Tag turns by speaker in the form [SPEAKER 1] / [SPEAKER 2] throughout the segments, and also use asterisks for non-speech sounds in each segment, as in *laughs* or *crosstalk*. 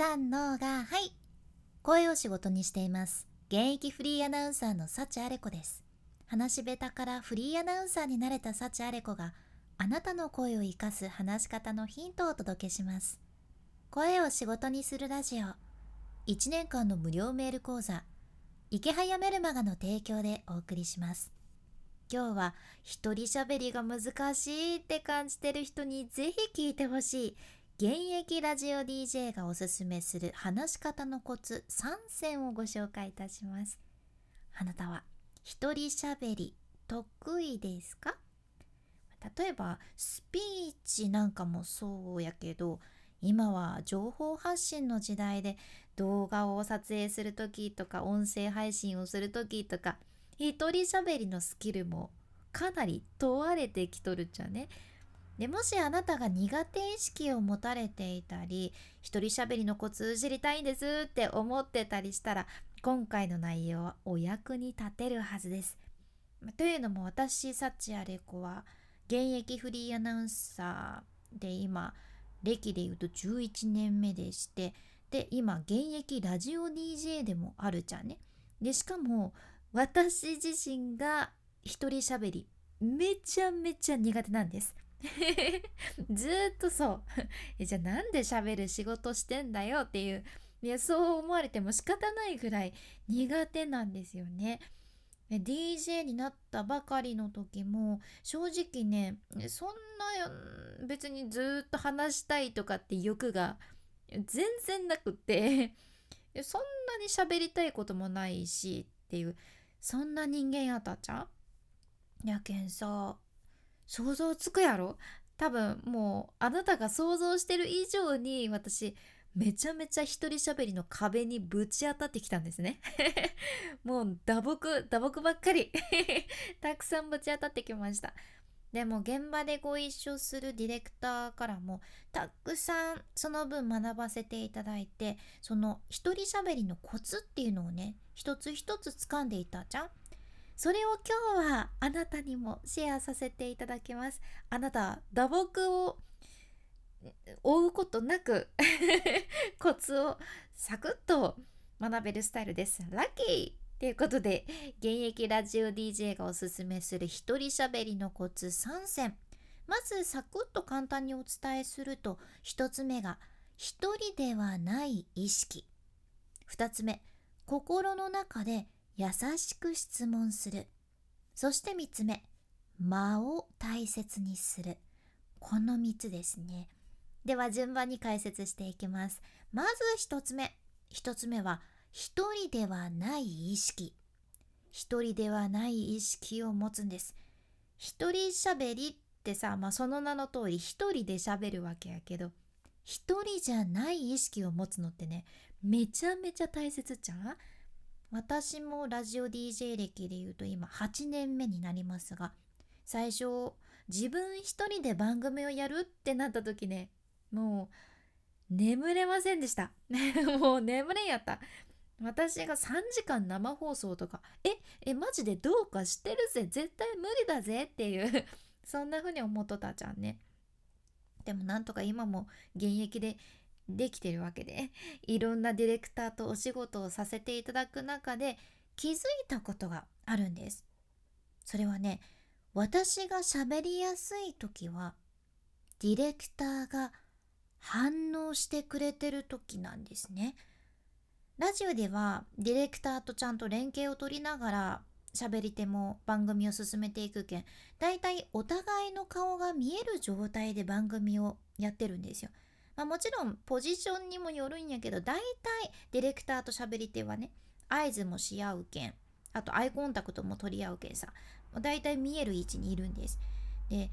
[SPEAKER 1] さんのがはい。声を仕事にしています。現役フリーアナウンサーの幸あれ子です。話し下手からフリーアナウンサーになれた幸あれ子があなたの声を生かす話し方のヒントをお届けします。声を仕事にするラジオ。1年間の無料メール講座。池早メルマガの提供でお送りします。今日は一人喋りが難しいって感じてる人にぜひ聞いてほしい。現役ラジオ DJ がおすすめする話し方のコツ3選をご紹介いたします。あなたは一人喋り得意ですか？例えばスピーチなんかもそうやけど今は情報発信の時代で動画を撮影する時とか音声配信をする時とか一人喋りのスキルもかなり問われてきとるっちゃね？でもしあなたが苦手意識を持たれていたり一人喋りのコツ知りたいんですって思ってたりしたら今回の内容はお役に立てるはずです。というのも私サチアレコは現役フリーアナウンサーで今歴で言うと11年目でしてで今現役ラジオ DJ でもあるじゃんね。でしかも私自身が一人喋りめちゃめちゃ苦手なんです。*laughs* ずっとそう。*laughs* じゃあなんで喋る仕事してんだよっていう。いやそう思われても仕方ないぐらい苦手なんですよね。DJ になったばかりの時も正直ねそんな別にずっと話したいとかって欲が全然なくて。*laughs* そんなに喋りたいこともないしっていう。そんな人間やったちゃんやけんさ想像つくやろ？多分もうあなたが想像してる以上に私めちゃめちゃ一人喋りの壁にぶち当たってきたんですね。*laughs* もう打撲打撲ばっかり。*laughs* たくさんぶち当たってきました。でも現場でご一緒するディレクターからもたくさんその分学ばせていただいてその一人喋りのコツっていうのをね一つ一つ掴んでいたじゃん。それを今日はあなたにもシェアさせていただきます。あなた打撲を追うことなく *laughs* コツをサクッと学べるスタイルです。ラッキー！ということで現役ラジオ DJ がおすすめする一人喋りのコツ3選。まずサクッと簡単にお伝えすると1つ目が一人ではない意識。2つ目心の中で優しく質問する。そして3つ目間を大切にする。この3つですね。では順番に解説していきます。まず1つ目。1つ目は一人ではない意識。一人ではない意識を持つんです。一人喋りってさ、まあ、その名の通り一人で喋るわけやけど一人じゃない意識を持つのってねめちゃめちゃ大切じゃん私もラジオ DJ 歴で言うと今8年目になりますが最初自分一人で番組をやるってなった時ねもう眠れませんでした。*laughs* もう眠れんやった。私が3時間生放送とかええマジでどうかしてるぜ。絶対無理だぜっていうそんな風に思っとったじゃんね。でもなんとか今も現役でできてるわけでいろんなディレクターとお仕事をさせていただく中で気づいたことがあるんです。それはね私が喋りやすい時はディレクターが反応してくれてる時なんですね。ラジオではディレクターとちゃんと連携を取りながら喋り手も番組を進めていくけんだいたいお互いの顔が見える状態で番組をやってるんですよ。まあ、もちろんポジションにもよるんやけど大体ディレクターと喋り手はね合図もし合うけんあとアイコンタクトも取り合うけんさ大体見える位置にいるんです。で、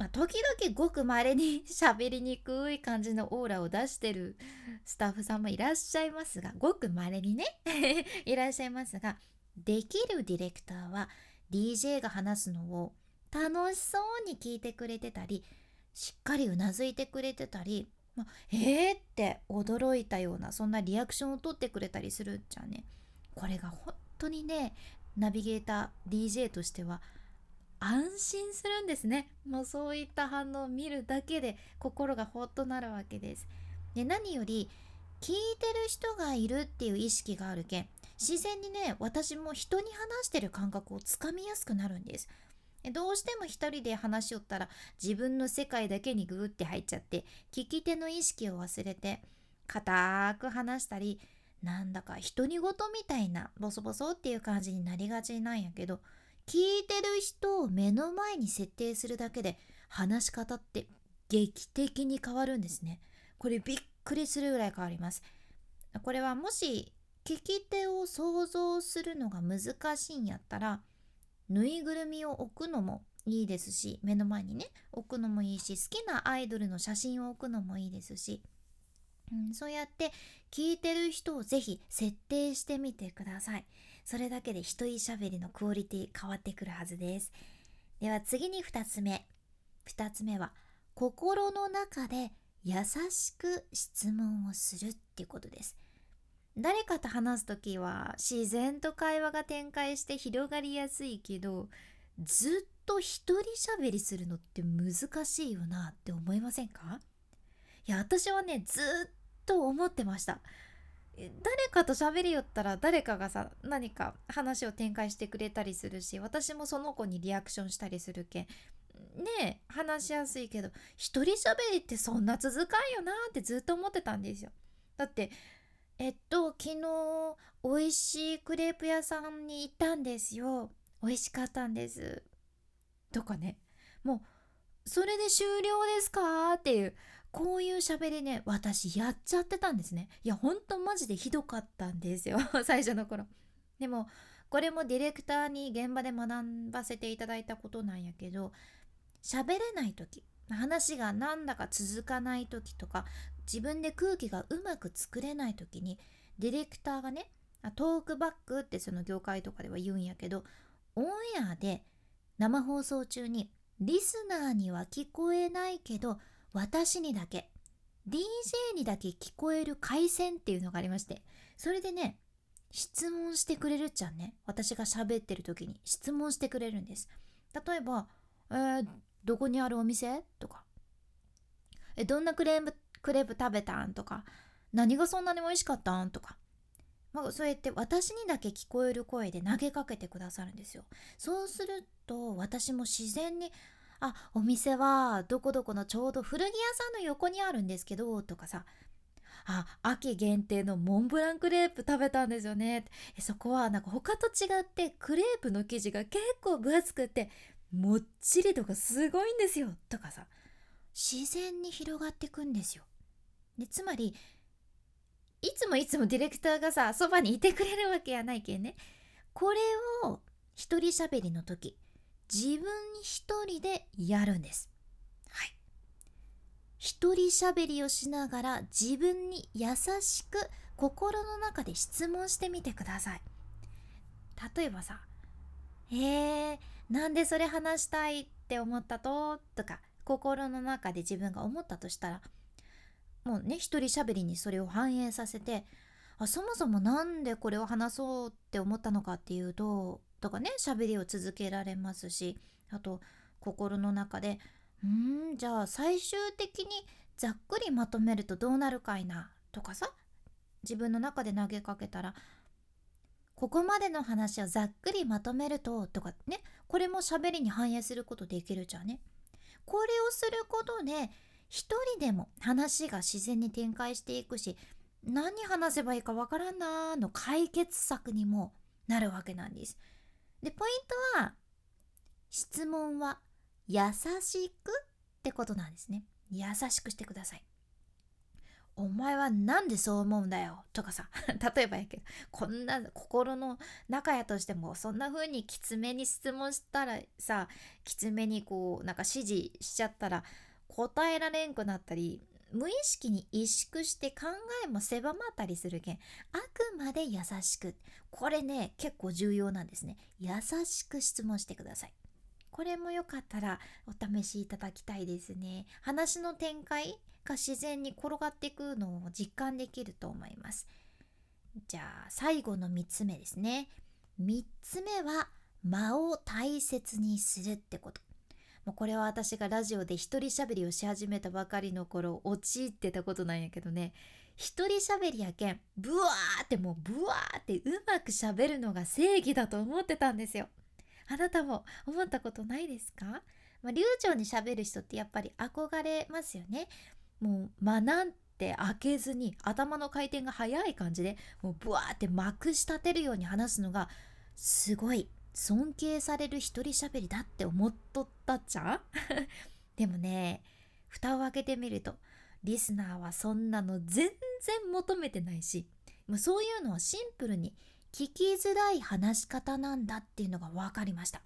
[SPEAKER 1] まあ、時々ごくまれに喋りにくい感じのオーラを出してるスタッフさんもいらっしゃいますがごくまれにね *laughs* いらっしゃいますができるディレクターは DJ が話すのを楽しそうに聞いてくれてたりしっかりうなずいてくれてたり、ま、えーって驚いたようなそんなリアクションを取ってくれたりするじゃんね。これが本当にねナビゲーター DJ としては安心するんですね。もうそういった反応を見るだけで心がほっとなるわけです。で何より聞いてる人がいるっていう意識があるけん自然にね私も人に話してる感覚をつかみやすくなるんです。どうしても一人で話しよったら自分の世界だけにグーって入っちゃって聞き手の意識を忘れて固く話したりなんだか独り言みたいなボソボソっていう感じになりがちなんやけど聞いてる人を目の前に設定するだけで話し方って劇的に変わるんですね。これびっくりするぐらい変わります。これはもし聞き手を想像するのが難しいんやったらぬいぐるみを置くのもいいですし目の前にね置くのもいいし好きなアイドルの写真を置くのもいいですしうん、そうやって聞いてる人をぜひ設定してみてください。それだけで一人喋りのクオリティ変わってくるはずです。では次に2つ目。2つ目は心の中で優しく質問をするっていうことです。誰かと話す時は自然と会話が展開して広がりやすいけどずっと一人喋りするのって難しいよなって思いませんか？いや私はねずっと思ってました。誰かと喋りよったら誰かがさ何か話を展開してくれたりするし私もその子にリアクションしたりするけん。ねえ話しやすいけど一人喋りってそんな続かんよなってずっと思ってたんですよ。だってえっと昨日美味しいクレープ屋さんに行ったんですよ。美味しかったんです。とかね？もうそれで終了ですか？っていうこういう喋りね私やっちゃってたんですね。いやほんとマジでひどかったんですよ。*laughs* 最初の頃。でもこれもディレクターに現場で学ばせていただいたことなんやけど喋れない時話がなんだか続かない時とか自分で空気がうまく作れない時にディレクターがねトークバックってその業界とかでは言うんやけどオンエアで生放送中にリスナーには聞こえないけど私にだけ DJ にだけ聞こえる回線っていうのがありましてそれでね質問してくれるっちゃんね私が喋ってる時に質問してくれるんです。例えば「えー、どこにあるお店?」とか「えどんなクレープクレープ食べたん?」とか「何がそんなに美味しかったん?」とかまあ、そうやって私にだけ聞こえる声で投げかけてくださるんですよ。そうすると私も自然にあお店はどこどこのちょうど古着屋さんの横にあるんですけどとかさあ秋限定のモンブランクレープ食べたんですよねそこはなんか他と違ってクレープの生地が結構分厚くてもっちりとかすごいんですよとかさ自然に広がってくんですよでつまりいつもいつもディレクターがさそばにいてくれるわけやないけんねこれを一人喋りの時自分一人でやるんです。はい。一人喋りをしながら自分に優しく心の中で質問してみてください。例えばさ、えー、なんでそれ話したいって思ったと？とか心の中で自分が思ったとしたらもうね一人喋りにそれを反映させてあそもそも何でこれを話そうって思ったのかっていうととかね喋りを続けられますしあと心の中でうんじゃあ最終的にざっくりまとめるとどうなるかいなとかさ自分の中で投げかけたらここまでの話をざっくりまとめるととかねこれも喋りに反映することできるじゃんね。これをすることで一人でも話が自然に展開していくし何話せばいいかわからんなーの解決策にもなるわけなんです。でポイントは質問は優しくってことなんですね。優しくしてください。お前はなんでそう思うんだよとかさ。*laughs* 例えばやけどこんな心の中やとしてもそんな風にきつめに質問したらさきつめにこうなんか指示しちゃったら答えられんくなったり無意識に萎縮して考えも狭まったりするけんあくまで優しく。これね結構重要なんですね。優しく質問してください。これもよかったらお試しいただきたいですね。話の展開が自然に転がっていくのを実感できると思います。じゃあ最後の3つ目ですね。3つ目は間を大切にするってこと。もうこれは私がラジオで一人喋りをし始めたばかりの頃陥ってたことなんやけどね。一人喋りやけんブワーってもうブワーってうまく喋るのが正義だと思ってたんですよ。あなたも思ったことないですか？まあ、流暢に喋る人ってやっぱり憧れますよね。もう学んで開けずに頭の回転が速い感じでもうブワーってまくし立てるように話すのがすごい尊敬される一人喋りだって思っとったっちゃ *laughs* でもね蓋を開けてみるとリスナーはそんなの全然求めてないしもうそういうのはシンプルに聞きづらい話し方なんだっていうのが分かりました。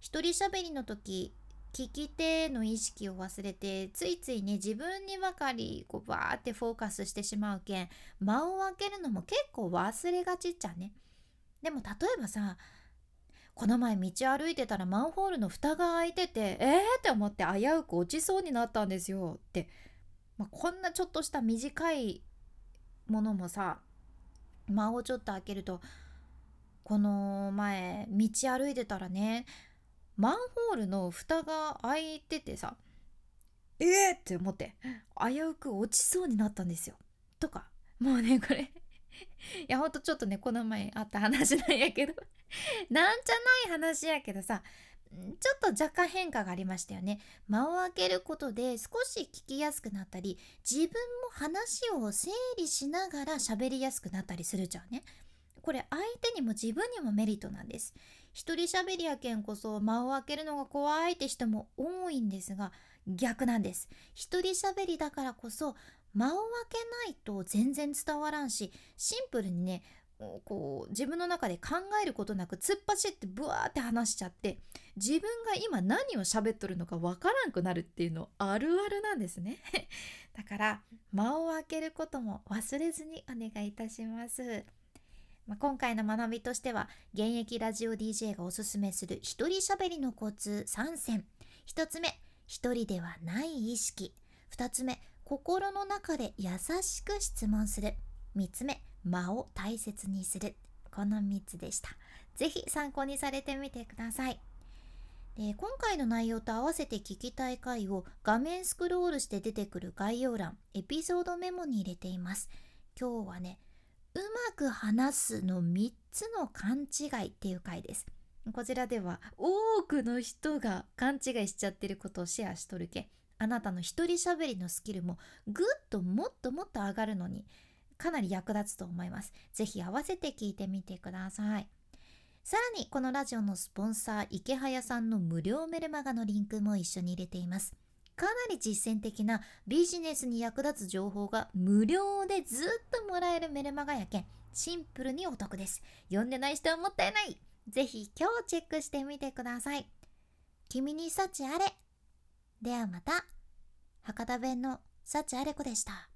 [SPEAKER 1] 一人喋りの時聞き手の意識を忘れてついついね自分にばかりこうバーってフォーカスしてしまうけん間を空けるのも結構忘れがちっちゃね。でも例えばさこの前道歩いてたらマンホールの蓋が開いててえーって思って危うく落ちそうになったんですよって、まあ、こんなちょっとした短いものもさ間をちょっと開けるとこの前道歩いてたらねマンホールの蓋が開いててさえーって思って危うく落ちそうになったんですよ。とかもうねこれいやほんとちょっとねこの前あった話なんやけど。*laughs* なんじゃない話やけどさちょっと若干変化がありましたよね。間を空けることで少し聞きやすくなったり自分も話を整理しながら喋りやすくなったりするじゃんね。これ相手にも自分にもメリットなんです。一人喋りやけんこそ間を空けるのが怖いって人も多いんですが逆なんです。一人喋りだからこそ間を空けないと全然伝わらんしシンプルにねこう自分の中で考えることなく突っ走ってブワーって話しちゃって自分が今何を喋っとるのかわからんくなるっていうのあるあるなんですね。*laughs* だから間を空けることも忘れずにお願いいたします、まあ、今回の学びとしては現役ラジオ DJ がおすすめする一人喋りのコツ3選。1つ目一人ではない意識。2つ目心の中で優しく質問する。3つ目間を大切にする。この3つでした。是非参考にされてみてください。で今回の内容と合わせて聞きたい回を画面スクロールして出てくる概要欄エピソードメモに入れています。今日はねうまく話すの3つの勘違いっていう回です。こちらでは多くの人が勘違いしちゃってることをシェアしとるけあなたの一人喋りのスキルもぐっともっともっと上がるのにかなり役立つと思います。ぜひ合わせて聞いてみてください。さらにこのラジオのスポンサー池早さんの無料メルマガのリンクも一緒に入れています。かなり実践的なビジネスに役立つ情報が無料でずっともらえるメルマガやけんシンプルにお得です。読んでない人はもったいないぜひ今日チェックしてみてください。君に幸あれではまた博多弁の幸あれ子でした。